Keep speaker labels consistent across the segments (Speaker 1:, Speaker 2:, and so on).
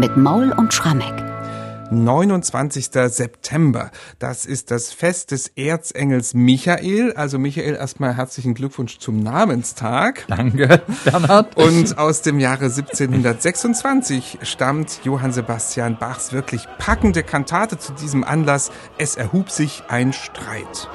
Speaker 1: mit Maul und Schrammeck.
Speaker 2: 29. September. Das ist das Fest des Erzengels Michael. Also Michael, erstmal herzlichen Glückwunsch zum Namenstag.
Speaker 3: Danke, Bernhard.
Speaker 2: Und aus dem Jahre 1726 stammt Johann Sebastian Bachs wirklich packende Kantate zu diesem Anlass. Es erhub sich ein Streit.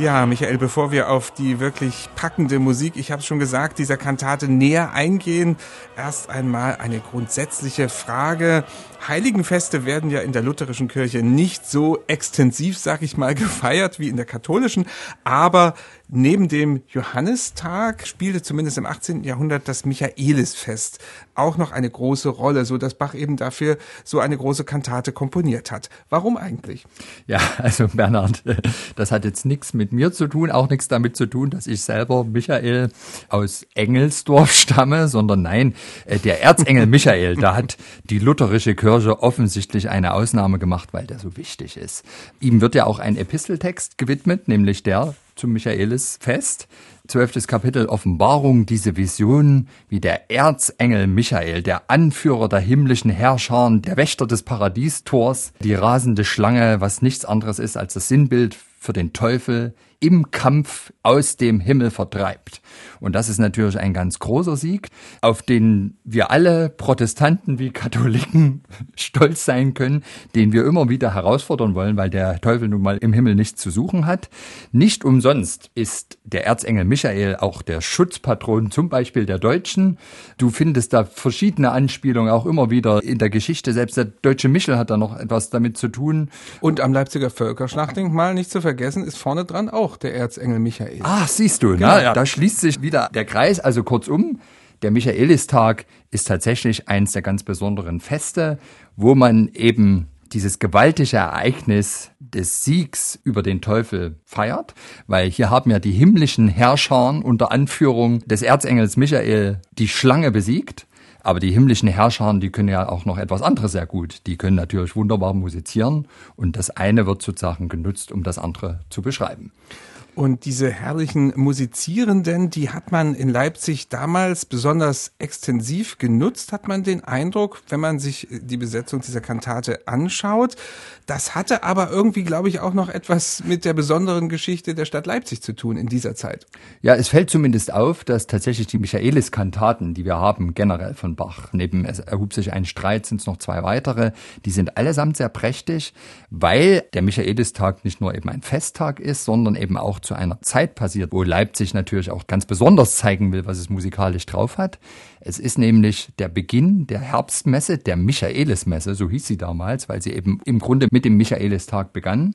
Speaker 2: Ja, Michael, bevor wir auf die wirklich packende Musik, ich habe schon gesagt, dieser Kantate näher eingehen, erst einmal eine grundsätzliche Frage. Heiligenfeste werden ja in der lutherischen Kirche nicht so extensiv, sag ich mal, gefeiert wie in der katholischen, aber neben dem Johannistag spielte zumindest im 18. Jahrhundert das Michaelisfest auch noch eine große Rolle, so dass Bach eben dafür so eine große Kantate komponiert hat. Warum eigentlich?
Speaker 3: Ja, also Bernhard, das hat jetzt nichts mit mir zu tun, auch nichts damit zu tun, dass ich selber Michael aus Engelsdorf stamme, sondern nein, äh, der Erzengel Michael, da hat die lutherische Kirche Kirche offensichtlich eine Ausnahme gemacht, weil der so wichtig ist. Ihm wird ja auch ein Episteltext gewidmet, nämlich der zum Michaelisfest. Zwölftes Kapitel Offenbarung, diese Vision, wie der Erzengel Michael, der Anführer der himmlischen Herrscher, der Wächter des Paradiestors, die rasende Schlange, was nichts anderes ist als das Sinnbild für den Teufel, im Kampf aus dem Himmel vertreibt. Und das ist natürlich ein ganz großer Sieg, auf den wir alle Protestanten wie Katholiken stolz sein können, den wir immer wieder herausfordern wollen, weil der Teufel nun mal im Himmel nichts zu suchen hat. Nicht umsonst ist der Erzengel Michael auch der Schutzpatron zum Beispiel der Deutschen. Du findest da verschiedene Anspielungen auch immer wieder in der Geschichte. Selbst der deutsche Michel hat da noch etwas damit zu tun.
Speaker 2: Und am Leipziger Völkerschlachtdenkmal, nicht zu vergessen, ist vorne dran auch auch der Erzengel Michael.
Speaker 3: Ah, siehst du, genau. na, da schließt sich wieder der Kreis. Also kurzum, der Michaelistag ist tatsächlich eins der ganz besonderen Feste, wo man eben dieses gewaltige Ereignis des Siegs über den Teufel feiert, weil hier haben ja die himmlischen Herrscher unter Anführung des Erzengels Michael die Schlange besiegt. Aber die himmlischen Herrscher, die können ja auch noch etwas anderes sehr gut. Die können natürlich wunderbar musizieren und das eine wird sozusagen genutzt, um das andere zu beschreiben.
Speaker 2: Und diese herrlichen Musizierenden, die hat man in Leipzig damals besonders extensiv genutzt, hat man den Eindruck, wenn man sich die Besetzung dieser Kantate anschaut. Das hatte aber irgendwie, glaube ich, auch noch etwas mit der besonderen Geschichte der Stadt Leipzig zu tun in dieser Zeit.
Speaker 3: Ja, es fällt zumindest auf, dass tatsächlich die Michaelis-Kantaten, die wir haben, generell von Bach, neben es erhub sich ein Streit, sind es noch zwei weitere, die sind allesamt sehr prächtig, weil der Michaelistag nicht nur eben ein Festtag ist, sondern eben auch zu einer Zeit passiert, wo Leipzig natürlich auch ganz besonders zeigen will, was es musikalisch drauf hat. Es ist nämlich der Beginn der Herbstmesse, der Michaelismesse, so hieß sie damals, weil sie eben im Grunde mit dem Michaelistag begann.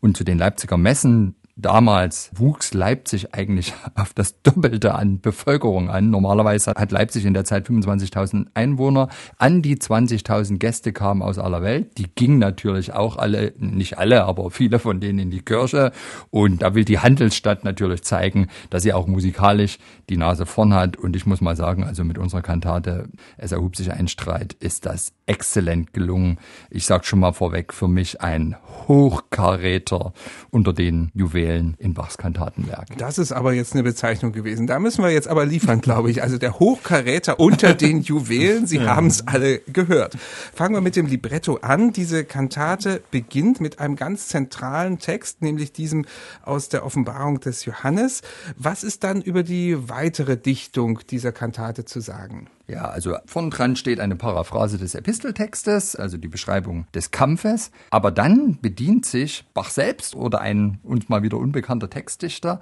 Speaker 3: Und zu den Leipziger Messen Damals wuchs Leipzig eigentlich auf das Doppelte an Bevölkerung an. Normalerweise hat Leipzig in der Zeit 25.000 Einwohner. An die 20.000 Gäste kamen aus aller Welt. Die gingen natürlich auch alle, nicht alle, aber viele von denen in die Kirche. Und da will die Handelsstadt natürlich zeigen, dass sie auch musikalisch die Nase vorn hat. Und ich muss mal sagen, also mit unserer Kantate Es erhub sich ein Streit, ist das exzellent gelungen. Ich sag schon mal vorweg, für mich ein Hochkaräter unter den Juwelen Juwelen in Bachs Kantatenwerk.
Speaker 2: Das ist aber jetzt eine Bezeichnung gewesen. Da müssen wir jetzt aber liefern, glaube ich. Also der Hochkaräter unter den Juwelen, Sie haben es alle gehört. Fangen wir mit dem Libretto an. Diese Kantate beginnt mit einem ganz zentralen Text, nämlich diesem aus der Offenbarung des Johannes. Was ist dann über die weitere Dichtung dieser Kantate zu sagen?
Speaker 3: Ja, also vorn dran steht eine Paraphrase des Episteltextes, also die Beschreibung des Kampfes. Aber dann bedient sich Bach selbst oder ein uns mal wieder unbekannter Textdichter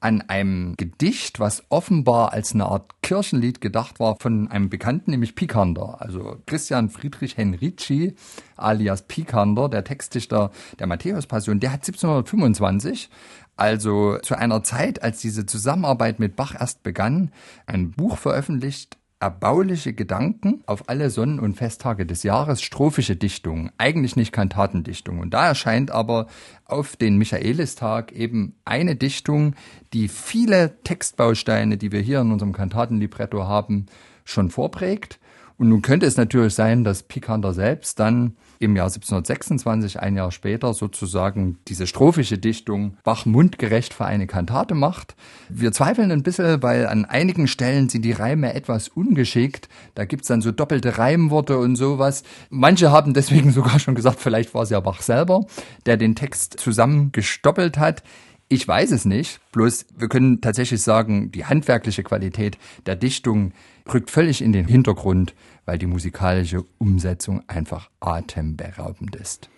Speaker 3: an einem Gedicht, was offenbar als eine Art Kirchenlied gedacht war von einem Bekannten, nämlich Pikander. Also Christian Friedrich Henrici alias Pikander, der Textdichter der Matthäus-Passion, der hat 1725 also zu einer Zeit, als diese Zusammenarbeit mit Bach erst begann, ein Buch veröffentlicht, erbauliche Gedanken auf alle Sonnen- und Festtage des Jahres, strophische Dichtungen, eigentlich nicht Kantatendichtung. Und da erscheint aber auf den Michaelistag eben eine Dichtung, die viele Textbausteine, die wir hier in unserem Kantatenlibretto haben, schon vorprägt. Und nun könnte es natürlich sein, dass Picander selbst dann im Jahr 1726, ein Jahr später, sozusagen diese strophische Dichtung Bach mundgerecht für eine Kantate macht. Wir zweifeln ein bisschen, weil an einigen Stellen sind die Reime etwas ungeschickt. Da gibt's dann so doppelte Reimworte und sowas. Manche haben deswegen sogar schon gesagt, vielleicht war es ja Bach selber, der den Text zusammengestoppelt hat. Ich weiß es nicht, bloß wir können tatsächlich sagen, die handwerkliche Qualität der Dichtung rückt völlig in den Hintergrund, weil die musikalische Umsetzung einfach atemberaubend ist.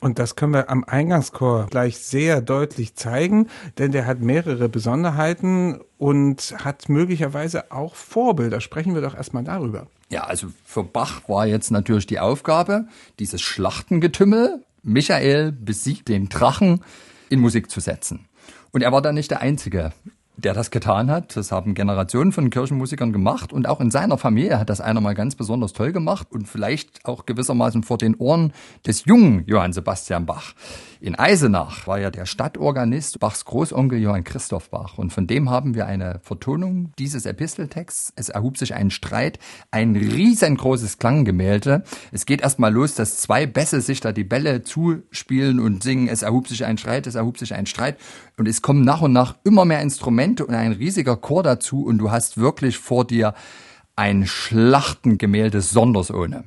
Speaker 2: Und das können wir am Eingangschor gleich sehr deutlich zeigen, denn der hat mehrere Besonderheiten und hat möglicherweise auch Vorbilder. Sprechen wir doch erstmal darüber.
Speaker 3: Ja, also für Bach war jetzt natürlich die Aufgabe, dieses Schlachtengetümmel, Michael besiegt den Drachen, in Musik zu setzen. Und er war dann nicht der Einzige der das getan hat. Das haben Generationen von Kirchenmusikern gemacht und auch in seiner Familie hat das einer mal ganz besonders toll gemacht und vielleicht auch gewissermaßen vor den Ohren des jungen Johann Sebastian Bach. In Eisenach war ja der Stadtorganist Bachs Großonkel Johann Christoph Bach und von dem haben wir eine Vertonung dieses Episteltexts. Es erhub sich ein Streit, ein riesengroßes Klanggemälde. Es geht erstmal los, dass zwei Bässe sich da die Bälle zuspielen und singen, es erhub sich ein Streit, es erhub sich ein Streit und es kommen nach und nach immer mehr Instrumente und ein riesiger Chor dazu und du hast wirklich vor dir ein Schlachtengemälde sondersohne.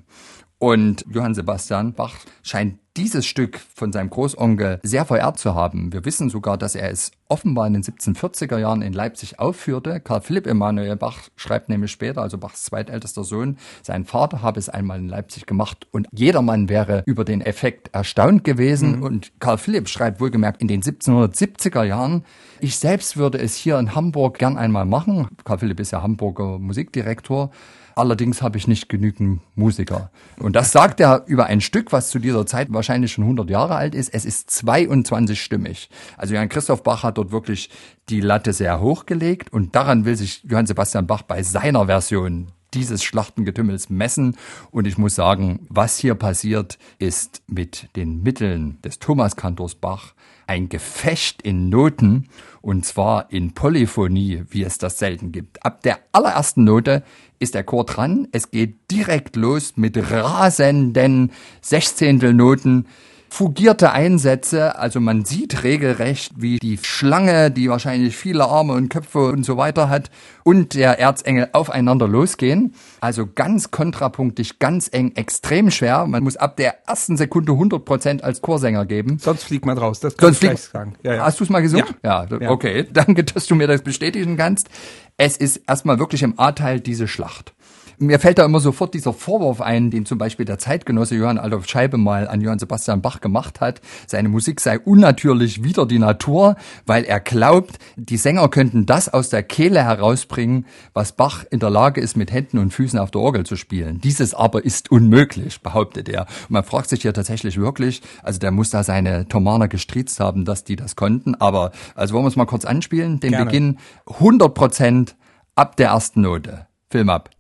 Speaker 3: Und Johann Sebastian Bach scheint dieses Stück von seinem Großonkel sehr verehrt zu haben. Wir wissen sogar, dass er es offenbar in den 1740er Jahren in Leipzig aufführte. Karl Philipp Emanuel Bach schreibt nämlich später, also Bachs zweitältester Sohn, sein Vater habe es einmal in Leipzig gemacht und jedermann wäre über den Effekt erstaunt gewesen. Mhm. Und Karl Philipp schreibt wohlgemerkt in den 1770er Jahren, ich selbst würde es hier in Hamburg gern einmal machen. Karl Philipp ist ja Hamburger Musikdirektor. Allerdings habe ich nicht genügend Musiker. Und das sagt er über ein Stück, was zu dieser Zeit wahrscheinlich schon 100 Jahre alt ist. Es ist 22 stimmig. Also Johann Christoph Bach hat dort wirklich die Latte sehr hoch gelegt und daran will sich Johann Sebastian Bach bei seiner Version dieses Schlachtengetümmels messen. Und ich muss sagen, was hier passiert, ist mit den Mitteln des Thomas Kantors Bach ein Gefecht in Noten und zwar in Polyphonie, wie es das selten gibt. Ab der allerersten Note ist der Chor dran. Es geht direkt los mit rasenden Sechzehntelnoten fugierte Einsätze. Also man sieht regelrecht, wie die Schlange, die wahrscheinlich viele Arme und Köpfe und so weiter hat, und der Erzengel aufeinander losgehen. Also ganz kontrapunktig, ganz eng, extrem schwer. Man muss ab der ersten Sekunde 100 Prozent als Chorsänger geben.
Speaker 2: Sonst fliegt man raus. Das kann Sonst ich gleich sagen.
Speaker 3: Ja, ja. Hast du es mal gesungen? Ja. ja. Okay, danke, dass du mir das bestätigen kannst. Es ist erstmal wirklich im A-Teil diese Schlacht. Mir fällt da immer sofort dieser Vorwurf ein, den zum Beispiel der Zeitgenosse Johann Adolf Scheibe mal an Johann Sebastian Bach gemacht hat. Seine Musik sei unnatürlich wider die Natur, weil er glaubt, die Sänger könnten das aus der Kehle herausbringen, was Bach in der Lage ist, mit Händen und Füßen auf der Orgel zu spielen. Dieses aber ist unmöglich, behauptet er. Und man fragt sich hier tatsächlich wirklich, also der muss da seine Thomaner gestriezt haben, dass die das konnten. Aber also wollen wir es mal kurz anspielen. Den Gerne. Beginn 100 Prozent ab der ersten Note. Film ab.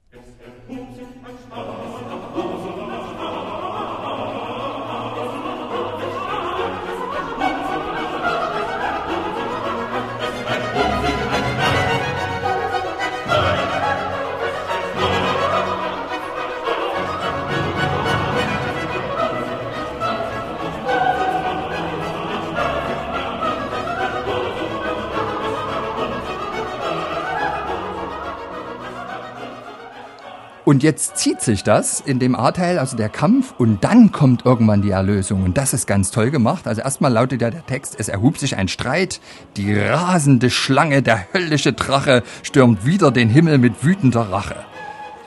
Speaker 3: Und jetzt zieht sich das in dem A-Teil, also der Kampf, und dann kommt irgendwann die Erlösung. Und das ist ganz toll gemacht. Also erstmal lautet ja der Text, es erhub sich ein Streit, die rasende Schlange, der höllische Drache stürmt wieder den Himmel mit wütender Rache.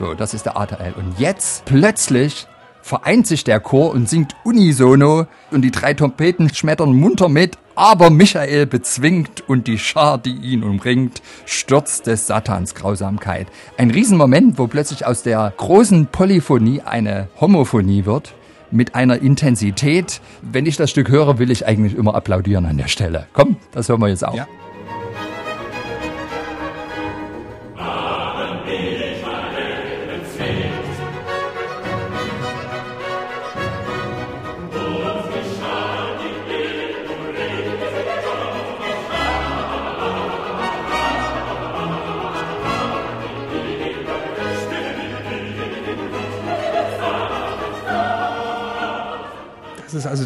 Speaker 3: So, das ist der A-Teil. Und jetzt plötzlich vereint sich der Chor und singt unisono und die drei Trompeten schmettern munter mit, aber Michael bezwingt und die Schar, die ihn umringt, stürzt des Satans Grausamkeit. Ein Riesenmoment, wo plötzlich aus der großen Polyphonie eine Homophonie wird, mit einer Intensität. Wenn ich das Stück höre, will ich eigentlich immer applaudieren an der Stelle. Komm, das hören wir jetzt auch. Ja.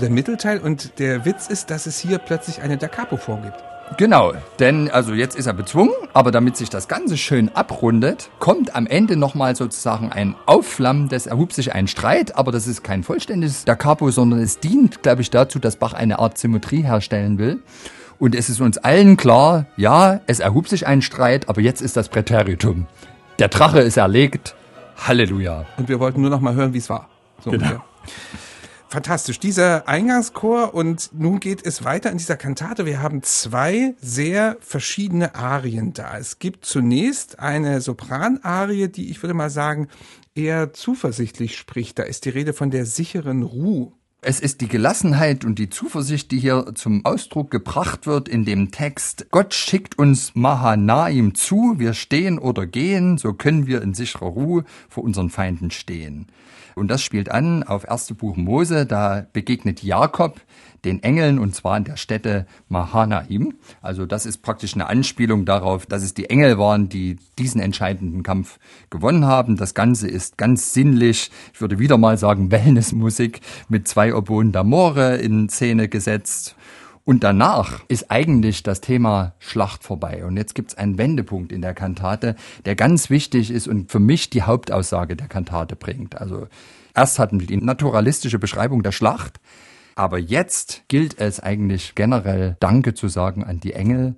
Speaker 2: Der Mittelteil und der Witz ist, dass es hier plötzlich eine Da Capo-Form gibt.
Speaker 3: Genau, denn also jetzt ist er bezwungen, aber damit sich das Ganze schön abrundet, kommt am Ende nochmal sozusagen ein Aufflammen, das erhob sich ein Streit, aber das ist kein vollständiges Da Capo, sondern es dient, glaube ich, dazu, dass Bach eine Art Symmetrie herstellen will. Und es ist uns allen klar, ja, es erhob sich ein Streit, aber jetzt ist das Präteritum. Der Drache ist erlegt. Halleluja.
Speaker 2: Und wir wollten nur noch mal hören, wie es war. So
Speaker 3: Genau.
Speaker 2: ungefähr. Fantastisch. Dieser Eingangschor und nun geht es weiter in dieser Kantate. Wir haben zwei sehr verschiedene Arien da. Es gibt zunächst eine Sopranarie, die ich würde mal sagen eher zuversichtlich spricht. Da ist die Rede von der sicheren Ruhe.
Speaker 3: Es ist die Gelassenheit und die Zuversicht, die hier zum Ausdruck gebracht wird in dem Text. Gott schickt uns Mahanaim zu, wir stehen oder gehen, so können wir in sicherer Ruhe vor unseren Feinden stehen. Und das spielt an auf 1. Buch Mose, da begegnet Jakob den Engeln und zwar in der Stätte Mahanaim. Also das ist praktisch eine Anspielung darauf, dass es die Engel waren, die diesen entscheidenden Kampf gewonnen haben. Das Ganze ist ganz sinnlich, ich würde wieder mal sagen Wellnessmusik mit zwei Oboen d'Amore in Szene gesetzt. Und danach ist eigentlich das Thema Schlacht vorbei. Und jetzt gibt's einen Wendepunkt in der Kantate, der ganz wichtig ist und für mich die Hauptaussage der Kantate bringt. Also erst hatten wir die naturalistische Beschreibung der Schlacht, aber jetzt gilt es eigentlich generell Danke zu sagen an die Engel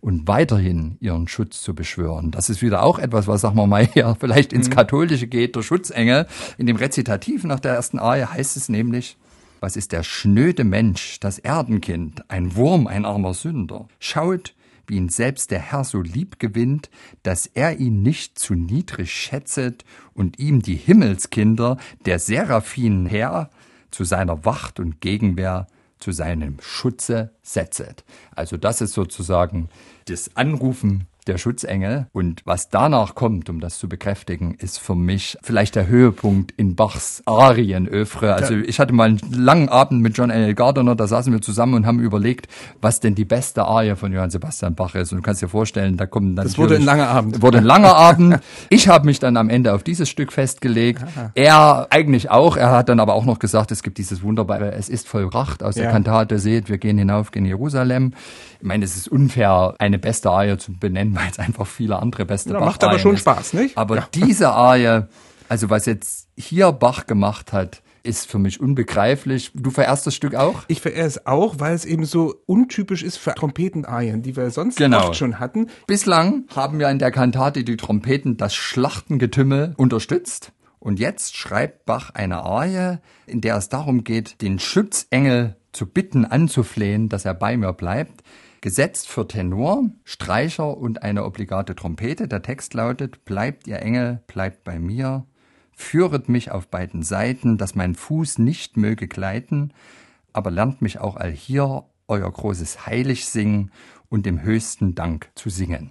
Speaker 3: und weiterhin ihren Schutz zu beschwören. Das ist wieder auch etwas, was, sagen wir mal, hier vielleicht ins Katholische geht, der Schutzengel. In dem Rezitativ nach der ersten Arie heißt es nämlich, was ist der schnöde Mensch, das Erdenkind, ein Wurm, ein armer Sünder? Schaut, wie ihn selbst der Herr so lieb gewinnt, dass er ihn nicht zu niedrig schätzet und ihm die Himmelskinder, der Seraphinen Herr, zu seiner Wacht und Gegenwehr, zu seinem Schutze setzet. Also das ist sozusagen das Anrufen der Schutzengel. Und was danach kommt, um das zu bekräftigen, ist für mich vielleicht der Höhepunkt in Bachs Arienöffre. Also ich hatte mal einen langen Abend mit John L. Gardner, da saßen wir zusammen und haben überlegt, was denn die beste Arie von Johann Sebastian Bach ist. Und du kannst dir vorstellen, da kommen dann
Speaker 2: Das wurde ein langer Abend.
Speaker 3: Wurde ein langer Abend. Ich habe mich dann am Ende auf dieses Stück festgelegt. Er eigentlich auch. Er hat dann aber auch noch gesagt, es gibt dieses wunderbare Es ist vollbracht aus der
Speaker 2: Ja.
Speaker 3: Kantate. Seht, wir gehen hinauf, gehen Jerusalem. Ich meine, es ist unfair, eine beste Arie zu benennen, weil es einfach viele andere beste
Speaker 2: Ja,
Speaker 3: Bach
Speaker 2: macht aber schon
Speaker 3: ist.
Speaker 2: Spaß, nicht?
Speaker 3: Aber
Speaker 2: Ja.
Speaker 3: diese Arie, also was jetzt hier Bach gemacht hat, ist für mich unbegreiflich. Du verehrst das Stück auch?
Speaker 2: Ich verehre es auch, weil es eben so untypisch ist für Trompetenarien, die wir sonst
Speaker 3: Genau.
Speaker 2: oft schon hatten.
Speaker 3: Bislang haben wir in der Kantate die Trompeten das Schlachtengetümmel unterstützt. Und jetzt schreibt Bach eine Arie, in der es darum geht, den Schutzengel zu bitten, anzuflehen, dass er bei mir bleibt. Gesetzt für Tenor, Streicher und eine obligate Trompete. Der Text lautet, bleibt ihr Engel, bleibt bei mir. Führet mich auf beiden Seiten, dass mein Fuß nicht möge gleiten, aber lernt mich auch allhier euer großes Heilig singen und dem höchsten Dank zu singen.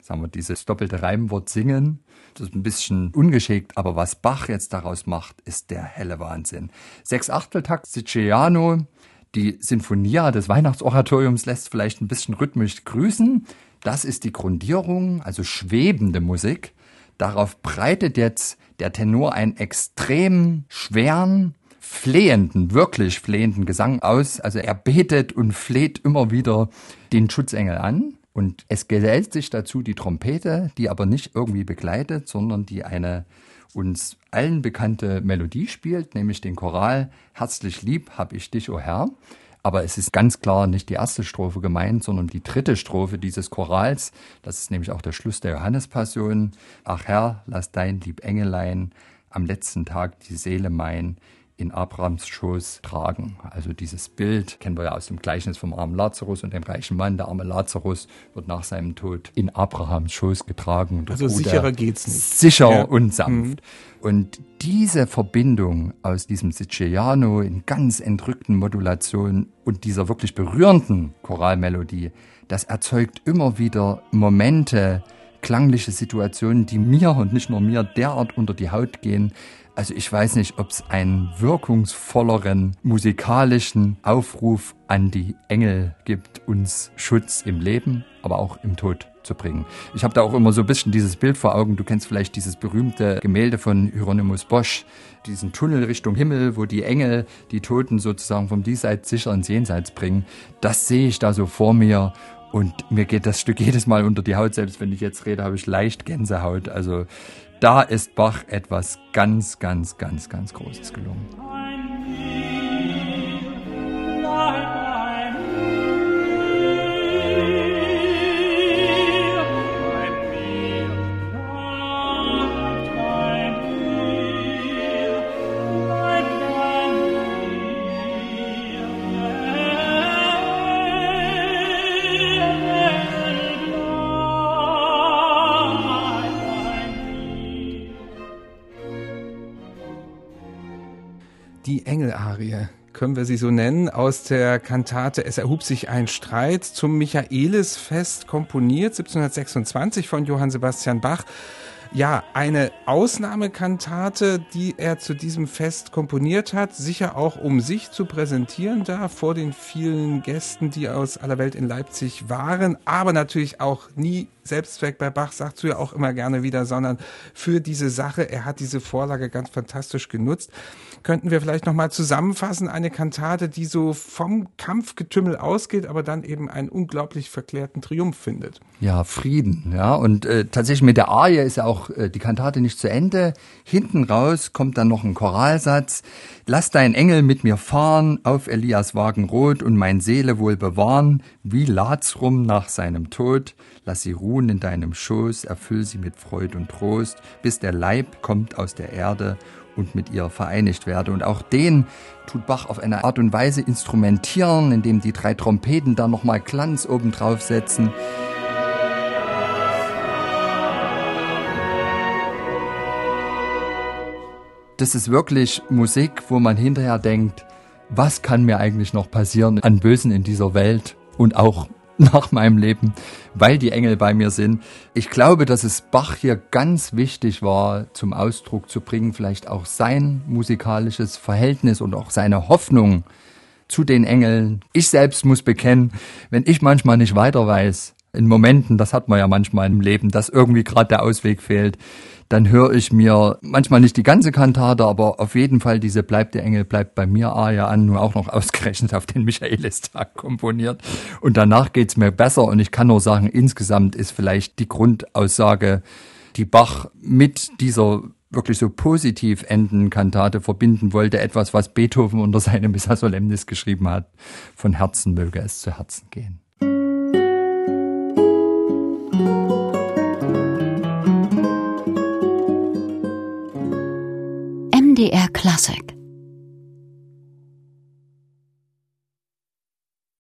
Speaker 3: Sagen wir dieses doppelte Reimwort singen, das ist ein bisschen ungeschickt, aber was Bach jetzt daraus macht, ist der helle Wahnsinn. Sechs Achteltakt Siciliano, die Sinfonia des Weihnachtsoratoriums lässt vielleicht ein bisschen rhythmisch grüßen. Das ist die Grundierung, also schwebende Musik. Darauf breitet jetzt der Tenor einen extrem schweren, flehenden, wirklich flehenden Gesang aus. Also er betet und fleht immer wieder den Schutzengel an. Und es gesellt sich dazu die Trompete, die aber nicht irgendwie begleitet, sondern die eine uns allen bekannte Melodie spielt, nämlich den Choral Herzlich lieb hab ich dich, o Herr. Aber es ist ganz klar nicht die erste Strophe gemeint, sondern die dritte Strophe dieses Chorals. Das ist nämlich auch der Schluss der Johannespassion. Ach Herr, lass dein lieb Engelein am letzten Tag die Seele mein in Abrahams Schoß tragen. Also dieses Bild kennen wir ja aus dem Gleichnis vom armen Lazarus und dem reichen Mann. Der arme Lazarus wird nach seinem Tod in Abrahams Schoß getragen.
Speaker 2: Also
Speaker 3: er
Speaker 2: sicherer geht's nicht.
Speaker 3: Sicher
Speaker 2: Ja.
Speaker 3: und sanft. Und diese Verbindung aus diesem Siciliano in ganz entrückten Modulationen und dieser wirklich berührenden Choralmelodie, das erzeugt immer wieder Momente, klangliche Situationen, die mir und nicht nur mir derart unter die Haut gehen. Also ich weiß nicht, ob es einen wirkungsvolleren musikalischen Aufruf an die Engel gibt, uns Schutz im Leben, aber auch im Tod zu bringen. Ich habe da auch immer so ein bisschen dieses Bild vor Augen. Du kennst vielleicht dieses berühmte Gemälde von Hieronymus Bosch, diesen Tunnel Richtung Himmel, wo die Engel die Toten sozusagen vom Diesseits sicher ins Jenseits bringen. Das sehe ich da so vor mir und mir geht das Stück jedes Mal unter die Haut. Selbst wenn ich jetzt rede, habe ich leicht Gänsehaut. Also da ist Bach etwas ganz, ganz, ganz, ganz Großes gelungen.
Speaker 2: Die Engelarie, können wir sie so nennen, aus der Kantate Es erhub sich ein Streit zum Michaelisfest komponiert, 1726 von Johann Sebastian Bach. Ja, eine Ausnahmekantate, die er zu diesem Fest komponiert hat, sicher auch um sich zu präsentieren da vor den vielen Gästen, die aus aller Welt in Leipzig waren, aber natürlich auch nie Selbstzweck bei Bach, sagst du ja auch immer gerne wieder, sondern für diese Sache. Er hat diese Vorlage ganz fantastisch genutzt. Könnten wir vielleicht nochmal zusammenfassen, eine Kantate, die so vom Kampfgetümmel ausgeht, aber dann eben einen unglaublich verklärten Triumph findet.
Speaker 3: Ja, Frieden, ja. Und äh, tatsächlich mit der Arie ist ja auch äh, die Kantate nicht zu Ende. Hinten raus kommt dann noch ein Choralsatz. Lass dein Engel mit mir fahren, auf Elias Wagen rot und mein Seele wohl bewahren, wie Lazrum nach seinem Tod. Lass sie ruhen in deinem Schoß, erfüll sie mit Freud und Trost, bis der Leib kommt aus der Erde und mit ihr vereinigt werde. Und auch den tut Bach auf eine Art und Weise instrumentieren, indem die drei Trompeten da nochmal Glanz obendrauf setzen. Das ist wirklich Musik, wo man hinterher denkt, was kann mir eigentlich noch passieren an Bösen in dieser Welt und auch nach meinem Leben, weil die Engel bei mir sind. Ich glaube, dass es Bach hier ganz wichtig war, zum Ausdruck zu bringen, vielleicht auch sein musikalisches Verhältnis und auch seine Hoffnung zu den Engeln. Ich selbst muss bekennen, wenn ich manchmal nicht weiter weiß, in Momenten, das hat man ja manchmal im Leben, dass irgendwie gerade der Ausweg fehlt, dann höre ich mir manchmal nicht die ganze Kantate, aber auf jeden Fall diese Bleibt der Engel bleibt bei mir Aria an, nur auch noch ausgerechnet auf den Michaelistag komponiert. Und danach geht's mir besser und ich kann nur sagen, insgesamt ist vielleicht die Grundaussage, die Bach mit dieser wirklich so positiv enden Kantate verbinden wollte, etwas, was Beethoven unter seinem Missa Solemnis geschrieben hat. Von Herzen möge es zu Herzen gehen.
Speaker 1: MDR Classic